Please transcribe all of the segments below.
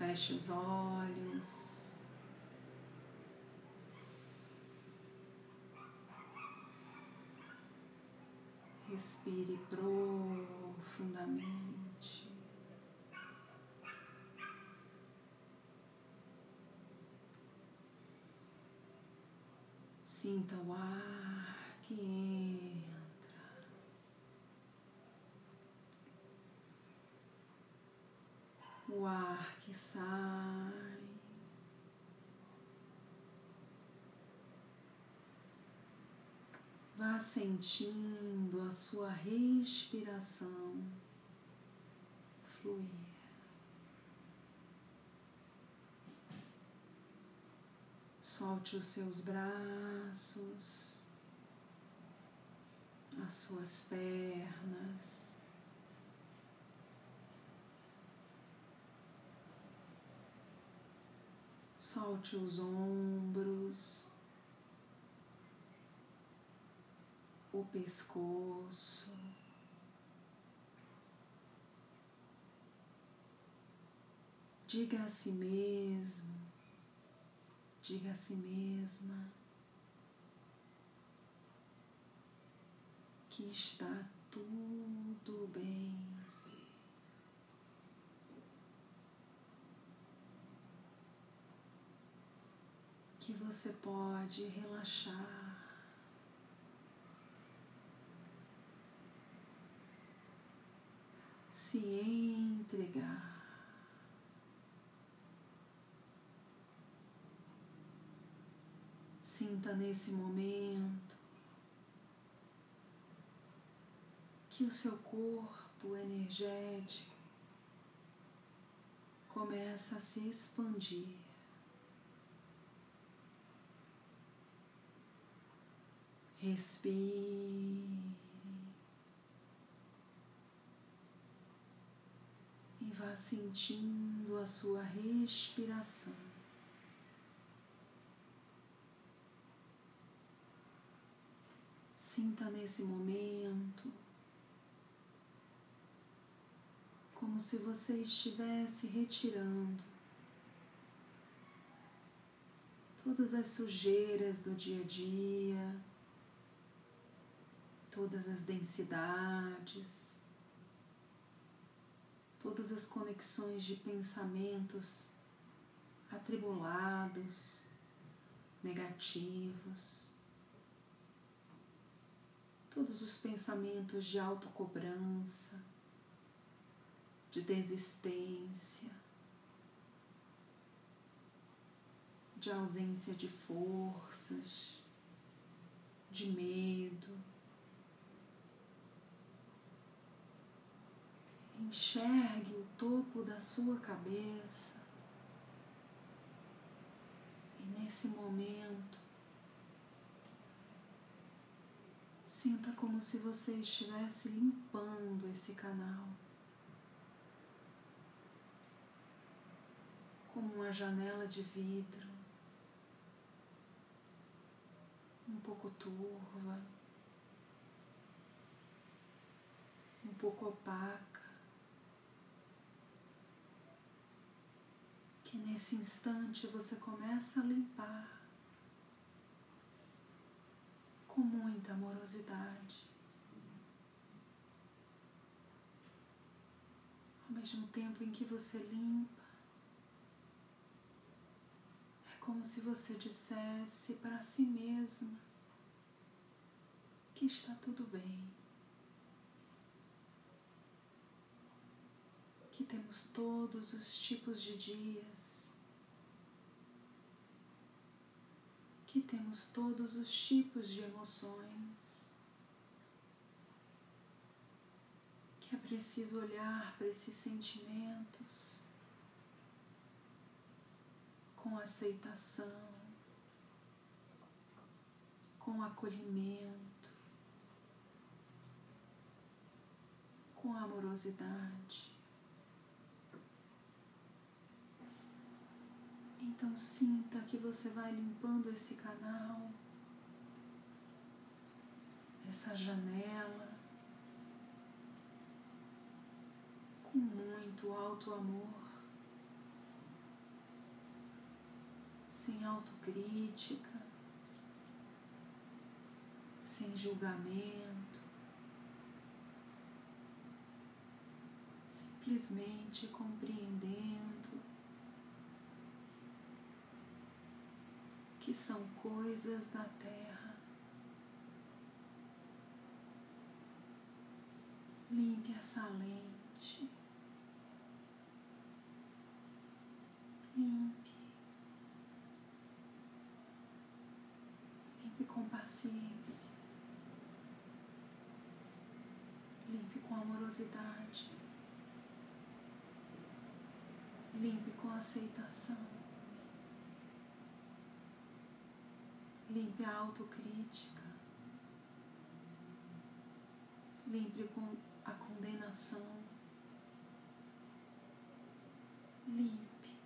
Feche os olhos. Respire profundamente. Sinta o ar que entra. O ar que sai. Vá sentindo a sua respiração fluir. Solte os seus braços, as suas pernas. Solte os ombros. o pescoço. Diga a si mesmo, diga a si mesma que está tudo bem. Que você pode relaxar. se entregar. Sinta nesse momento que o seu corpo energético começa a se expandir. Respire. vá sentindo a sua respiração. Sinta nesse momento como se você estivesse retirando todas as sujeiras do dia a dia, todas as densidades todas as conexões de pensamentos atribulados, negativos, todos os pensamentos de autocobrança, de desistência, de ausência de forças, de medo Enxergue o topo da sua cabeça. E nesse momento, sinta como se você estivesse limpando esse canal. Como uma janela de vidro, um pouco turva, um pouco opaca. Que nesse instante você começa a limpar com muita amorosidade. Ao mesmo tempo em que você limpa, é como se você dissesse para si mesma que está tudo bem. Que temos todos os tipos de dias, que temos todos os tipos de emoções, que é preciso olhar para esses sentimentos com aceitação, com acolhimento, com amorosidade. Então sinta que você vai limpando esse canal, essa janela, com muito alto amor, sem autocrítica, sem julgamento, simplesmente compreendendo que são coisas da terra. Limpe essa lente. Limpe. Limpe com paciência. Limpe com amorosidade. Limpe com aceitação. Limpe a autocrítica. Limpe a condenação. Limpe.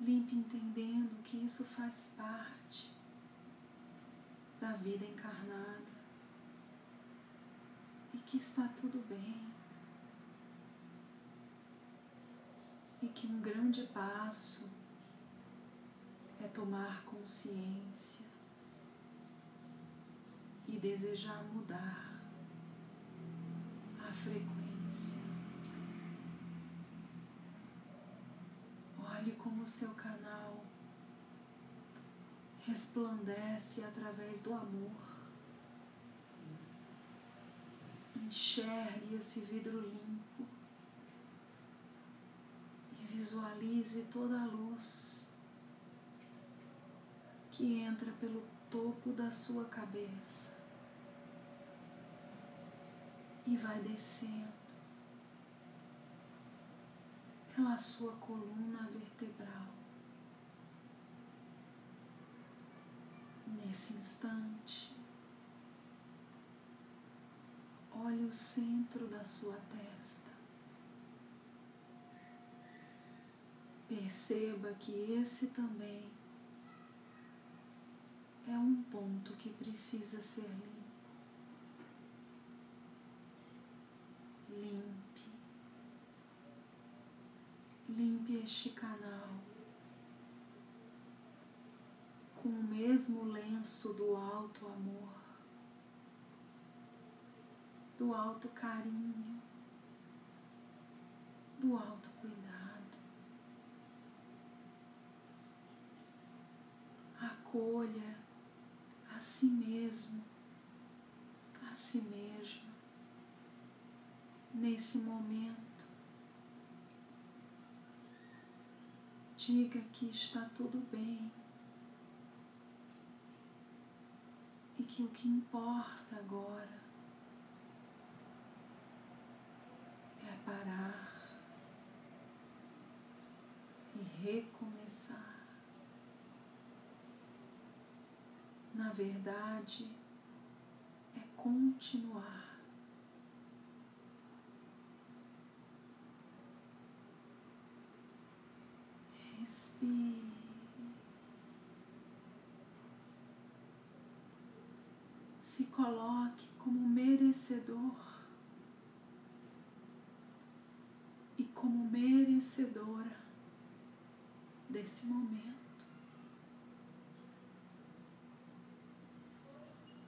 Limpe entendendo que isso faz parte da vida encarnada e que está tudo bem. E que um grande passo tomar consciência e desejar mudar a frequência. Olhe como o seu canal resplandece através do amor. Enxergue esse vidro limpo e visualize toda a luz que entra pelo topo da sua cabeça e vai descendo pela sua coluna vertebral. Nesse instante, olhe o centro da sua testa. Perceba que esse também é um ponto que precisa ser limpo. Limpe. Limpe este canal com o mesmo lenço do alto amor, do alto carinho, do alto cuidado. Acolha si mesmo, a si mesma, nesse momento. Diga que está tudo bem e que o que importa agora é parar e recomeçar. Na verdade, é continuar. Respire. Se coloque como merecedor e como merecedora desse momento.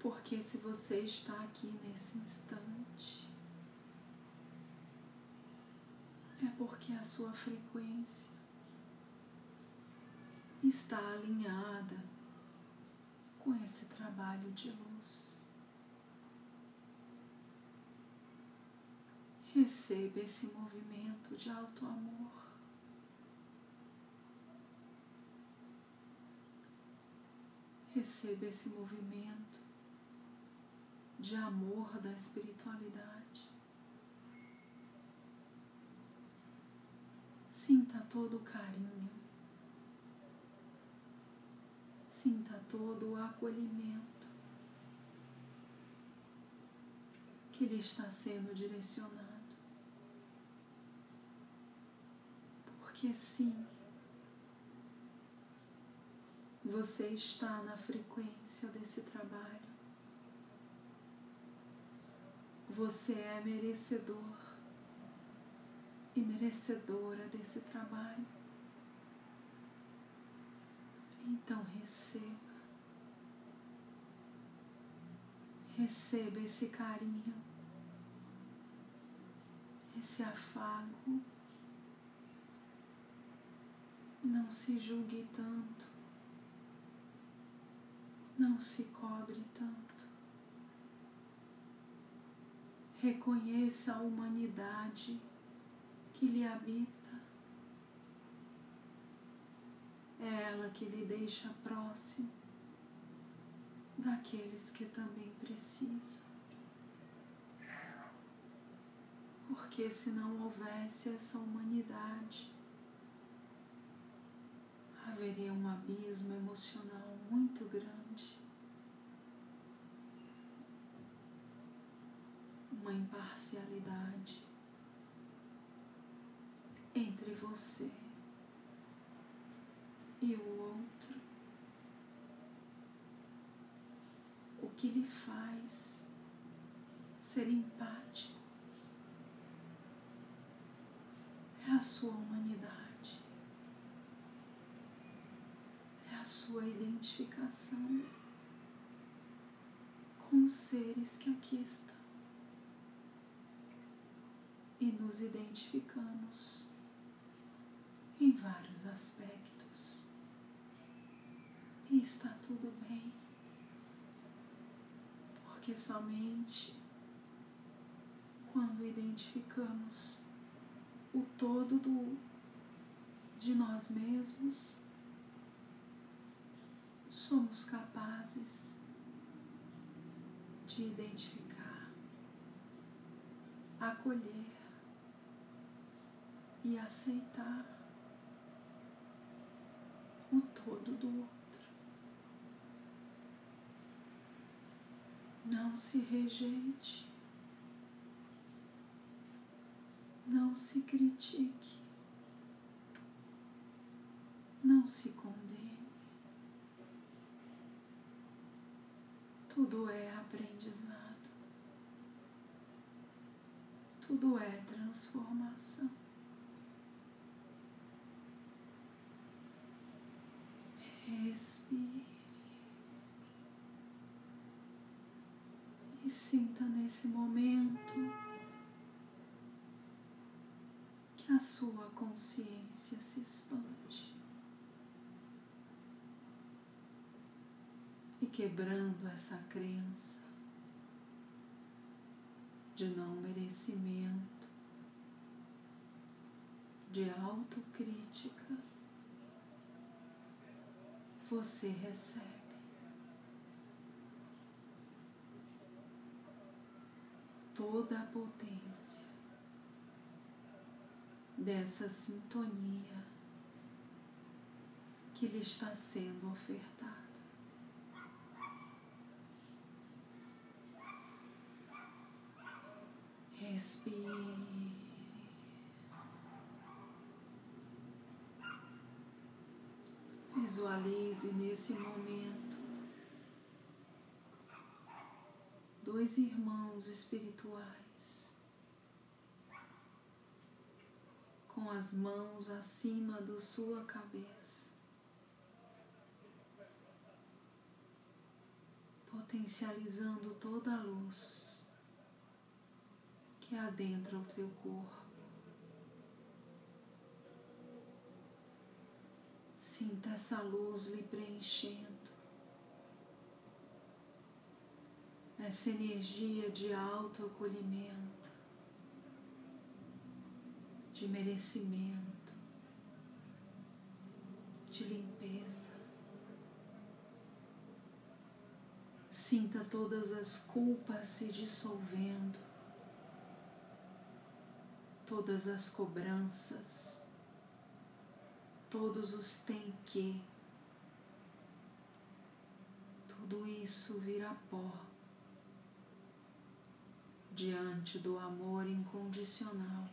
Porque se você está aqui nesse instante, é porque a sua frequência está alinhada com esse trabalho de luz. Receba esse movimento de alto amor. Receba esse movimento de amor da espiritualidade. Sinta todo o carinho, sinta todo o acolhimento que lhe está sendo direcionado. Porque sim, você está na frequência desse trabalho. Você é merecedor e merecedora desse trabalho. Então receba. Receba esse carinho, esse afago. Não se julgue tanto, não se cobre tanto. Reconheça a humanidade que lhe habita. É ela que lhe deixa próximo daqueles que também precisam. Porque se não houvesse essa humanidade, haveria um abismo emocional muito grande, uma imparcialidade entre você e o outro. O que lhe faz ser empático é a sua humanidade, é a sua identificação com os seres que aqui estão. E nos identificamos em vários aspectos. E está tudo bem, porque somente quando identificamos o todo do, de nós mesmos, somos capazes de identificar, acolher e aceitar o todo do outro. Não se rejeite, não se critique, não se condene. Tudo é aprendizado, tudo é transformação. Respire. E sinta nesse momento que a sua consciência se expande. E quebrando essa crença de não merecimento, de autocrítica você recebe. Toda a potência dessa sintonia que lhe está sendo ofertada. Respire. Visualize nesse momento dois irmãos espirituais com as mãos acima da sua cabeça, potencializando toda a luz que adentra o teu corpo. Sinta essa luz lhe preenchendo. Essa energia de autoacolhimento, de merecimento, de limpeza. Sinta todas as culpas se dissolvendo, todas as cobranças todos os tem que. Tudo isso vira pó diante do amor incondicional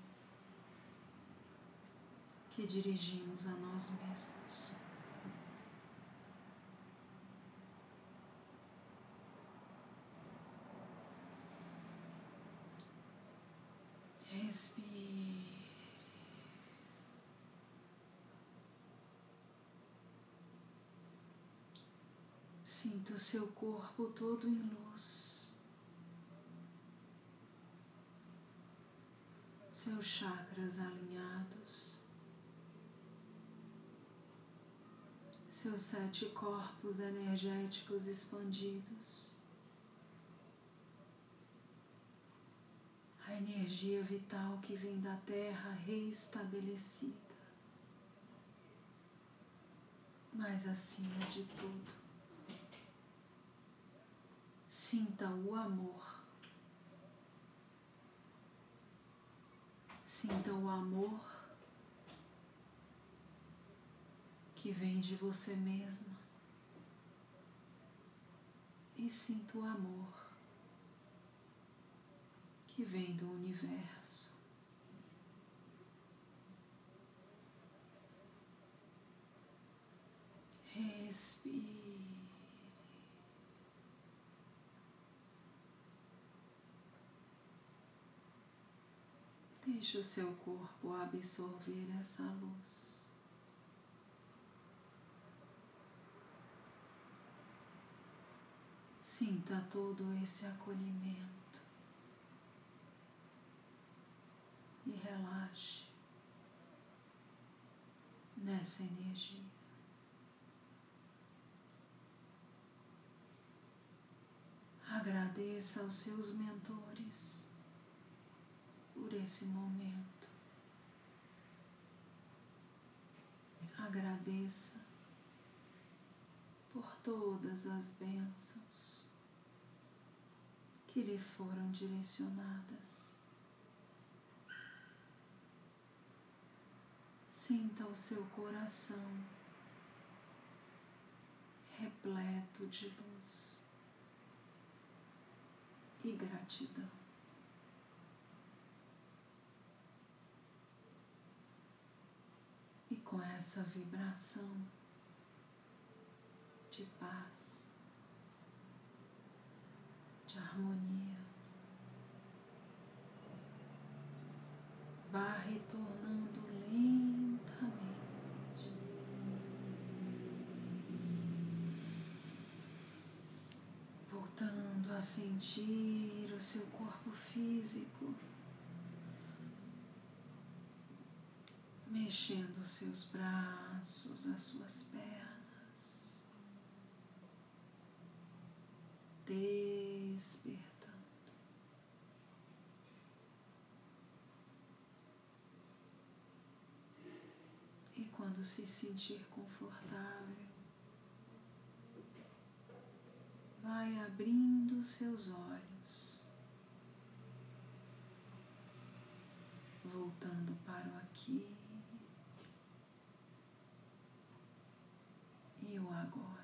que dirigimos a nós mesmos. Respire. Sinta o seu corpo todo em luz, seus chakras alinhados, seus sete corpos energéticos expandidos. a energia vital que vem da Terra reestabelecida. Mas acima de tudo, sinta o amor. Sinta o amor que vem de você mesma. E sinta o amor que vem do universo. Respire. Deixe o seu corpo absorver essa luz. Sinta todo esse acolhimento. e relaxe nessa energia. Agradeça aos seus mentores por esse momento. Agradeça por todas as bênçãos que lhe foram direcionadas. Sinta o seu coração repleto de luz e gratidão. E com essa vibração de paz, de harmonia, vá retornando a sentir o seu corpo físico mexendo os seus braços, as suas pernas, despertando. E quando se sentir confortável, vai abrindo seus olhos, voltando para o aqui e o agora.